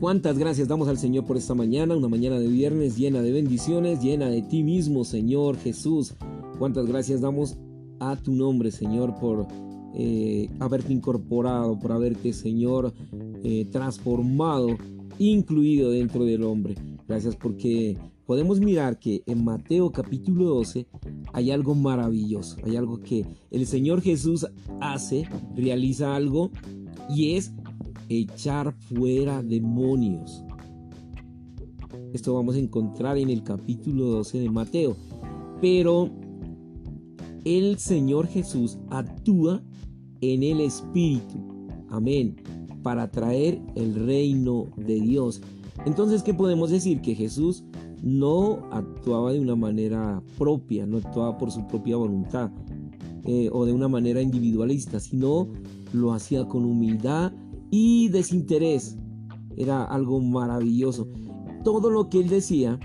Cuántas gracias damos al Señor por esta mañana, una mañana de viernes llena de bendiciones, llena de ti mismo, Señor Jesús. Cuántas gracias damos a tu nombre, Señor, por eh, haberte incorporado, por haberte, Señor, eh, transformado, incluido dentro del hombre. Gracias porque podemos mirar que en Mateo capítulo 12 hay algo maravilloso, hay algo que el Señor Jesús hace, realiza algo y es echar fuera demonios. Esto vamos a encontrar en el capítulo 12 de Mateo. Pero el Señor Jesús actúa en el Espíritu. Amén. Para traer el reino de Dios. Entonces, ¿qué podemos decir? Que Jesús no actuaba de una manera propia, no actuaba por su propia voluntad eh, o de una manera individualista, sino lo hacía con humildad y desinterés. Era algo maravilloso. Todo lo que él decía,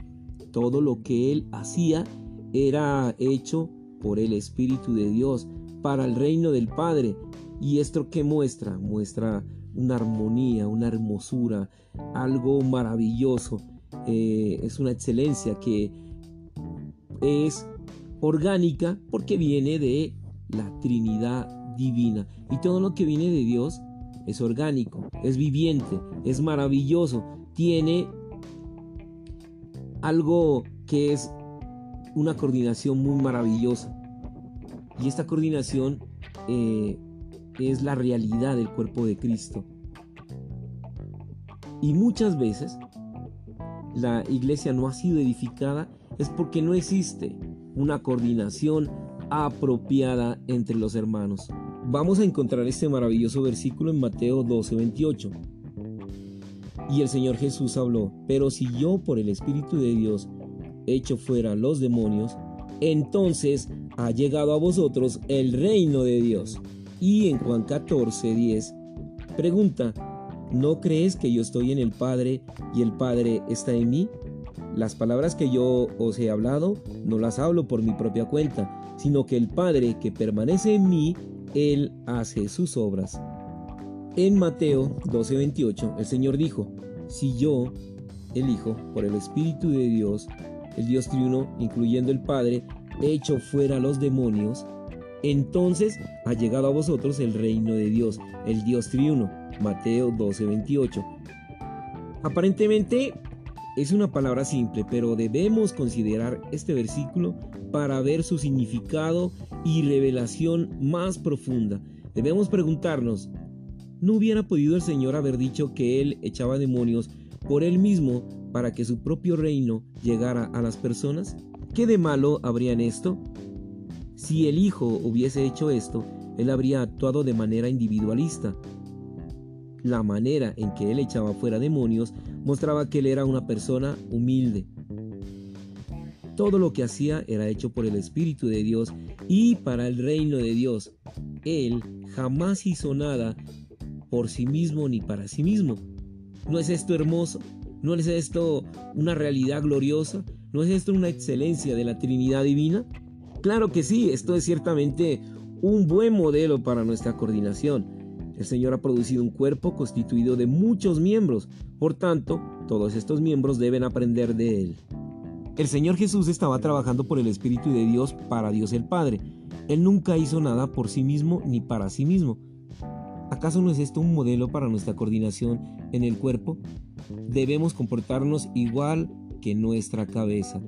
todo lo que él hacía, era hecho por el Espíritu de Dios, para el reino del Padre. ¿Y esto qué muestra? Muestra una armonía, una hermosura, algo maravilloso. Eh, es una excelencia que es orgánica porque viene de la Trinidad divina. Y todo lo que viene de Dios es orgánico, es viviente, es maravilloso, tiene algo que es una coordinación muy maravillosa. Y esta coordinación eh, es la realidad del cuerpo de Cristo. Y muchas veces la iglesia no ha sido edificada es porque no existe una coordinación apropiada entre los hermanos. Vamos a encontrar este maravilloso versículo en Mateo 12, 28. Y el Señor Jesús habló, pero si yo por el Espíritu de Dios echo fuera los demonios, entonces ha llegado a vosotros el reino de Dios. Y en Juan 14, 10, pregunta, ¿no crees que yo estoy en el Padre y el Padre está en mí? Las palabras que yo os he hablado no las hablo por mi propia cuenta, sino que el Padre que permanece en mí él hace sus obras. En Mateo 12:28 el Señor dijo, si yo, el Hijo, por el Espíritu de Dios, el Dios triuno, incluyendo el Padre, he hecho fuera los demonios, entonces ha llegado a vosotros el reino de Dios, el Dios triuno. Mateo 12:28. Aparentemente es una palabra simple, pero debemos considerar este versículo para ver su significado y revelación más profunda. Debemos preguntarnos, ¿no hubiera podido el Señor haber dicho que Él echaba demonios por Él mismo para que su propio reino llegara a las personas? ¿Qué de malo habría en esto? Si el Hijo hubiese hecho esto, Él habría actuado de manera individualista. La manera en que Él echaba fuera demonios mostraba que Él era una persona humilde, todo lo que hacía era hecho por el Espíritu de Dios y para el reino de Dios. Él jamás hizo nada por sí mismo ni para sí mismo. ¿No es esto hermoso? ¿No es esto una realidad gloriosa? ¿No es esto una excelencia de la Trinidad Divina? Claro que sí, esto es ciertamente un buen modelo para nuestra coordinación. El Señor ha producido un cuerpo constituido de muchos miembros, por tanto, todos estos miembros deben aprender de Él. El Señor Jesús estaba trabajando por el Espíritu de Dios para Dios el Padre. Él nunca hizo nada por sí mismo ni para sí mismo. ¿Acaso no es esto un modelo para nuestra coordinación en el cuerpo? Debemos comportarnos igual que nuestra cabeza.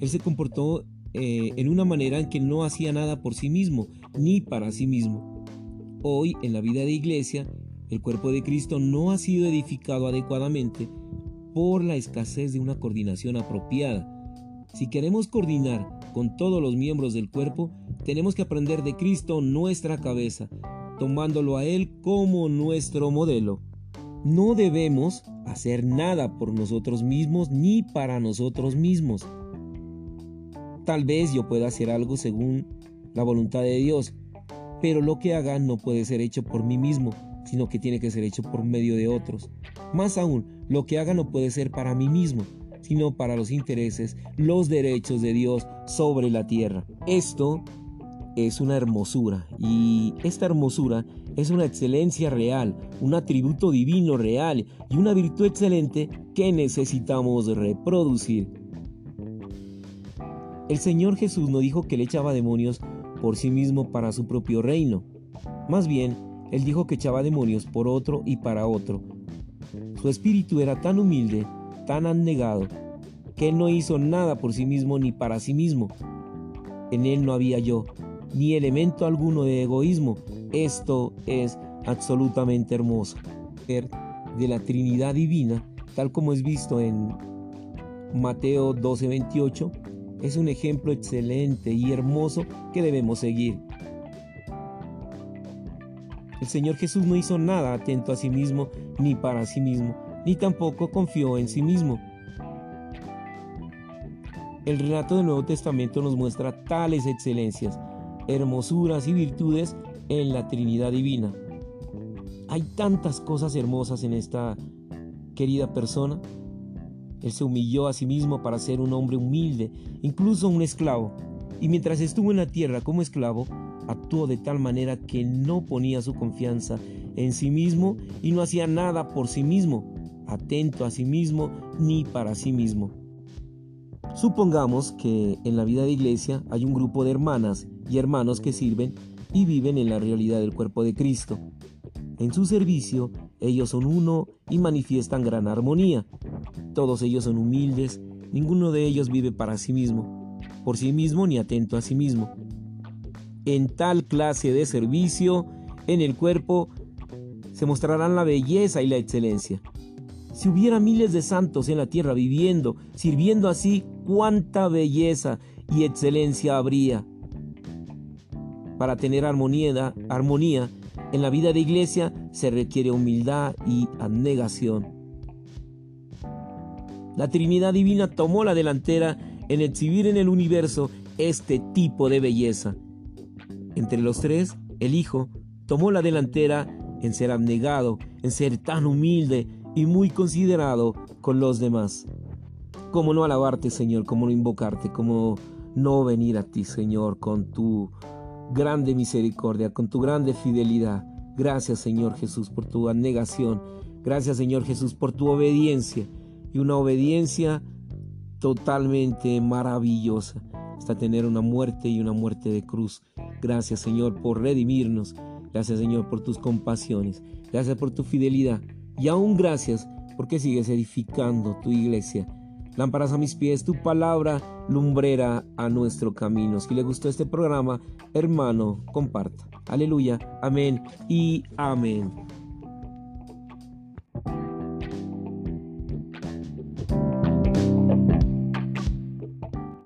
Él se comportó eh, en una manera en que no hacía nada por sí mismo ni para sí mismo. Hoy, en la vida de iglesia, el cuerpo de Cristo no ha sido edificado adecuadamente por la escasez de una coordinación apropiada. Si queremos coordinar con todos los miembros del cuerpo, tenemos que aprender de Cristo nuestra cabeza, tomándolo a Él como nuestro modelo. No debemos hacer nada por nosotros mismos ni para nosotros mismos. Tal vez yo pueda hacer algo según la voluntad de Dios, pero lo que haga no puede ser hecho por mí mismo, sino que tiene que ser hecho por medio de otros. Más aún, lo que haga no puede ser para mí mismo, sino para los intereses, los derechos de Dios sobre la tierra. Esto es una hermosura y esta hermosura es una excelencia real, un atributo divino real y una virtud excelente que necesitamos reproducir. El Señor Jesús no dijo que le echaba demonios por sí mismo para su propio reino. Más bien, Él dijo que echaba demonios por otro y para otro. Su espíritu era tan humilde, tan anegado, que no hizo nada por sí mismo ni para sí mismo. En Él no había yo, ni elemento alguno de egoísmo. Esto es absolutamente hermoso. De la Trinidad Divina, tal como es visto en Mateo 12:28, es un ejemplo excelente y hermoso que debemos seguir. El Señor Jesús no hizo nada atento a sí mismo ni para sí mismo, ni tampoco confió en sí mismo. El relato del Nuevo Testamento nos muestra tales excelencias, hermosuras y virtudes en la Trinidad Divina. Hay tantas cosas hermosas en esta querida persona. Él se humilló a sí mismo para ser un hombre humilde, incluso un esclavo. Y mientras estuvo en la tierra como esclavo, actuó de tal manera que no ponía su confianza en sí mismo y no hacía nada por sí mismo, atento a sí mismo ni para sí mismo. Supongamos que en la vida de iglesia hay un grupo de hermanas y hermanos que sirven y viven en la realidad del cuerpo de Cristo. En su servicio, ellos son uno y manifiestan gran armonía. Todos ellos son humildes, ninguno de ellos vive para sí mismo, por sí mismo ni atento a sí mismo. En tal clase de servicio, en el cuerpo, se mostrarán la belleza y la excelencia. Si hubiera miles de santos en la tierra viviendo, sirviendo así, cuánta belleza y excelencia habría. Para tener armonía, armonía en la vida de iglesia se requiere humildad y abnegación. La Trinidad Divina tomó la delantera en exhibir en el universo este tipo de belleza. Entre los tres, el Hijo tomó la delantera en ser abnegado, en ser tan humilde y muy considerado con los demás. ¿Cómo no alabarte, Señor? ¿Cómo no invocarte? ¿Cómo no venir a ti, Señor, con tu grande misericordia, con tu grande fidelidad? Gracias, Señor Jesús, por tu abnegación. Gracias, Señor Jesús, por tu obediencia. Y una obediencia totalmente maravillosa hasta tener una muerte y una muerte de cruz. Gracias, Señor, por redimirnos. Gracias, Señor, por tus compasiones. Gracias por tu fidelidad. Y aún gracias porque sigues edificando tu iglesia. Lámparas a mis pies, tu palabra lumbrera a nuestro camino. Si le gustó este programa, hermano, comparta. Aleluya, amén y amén.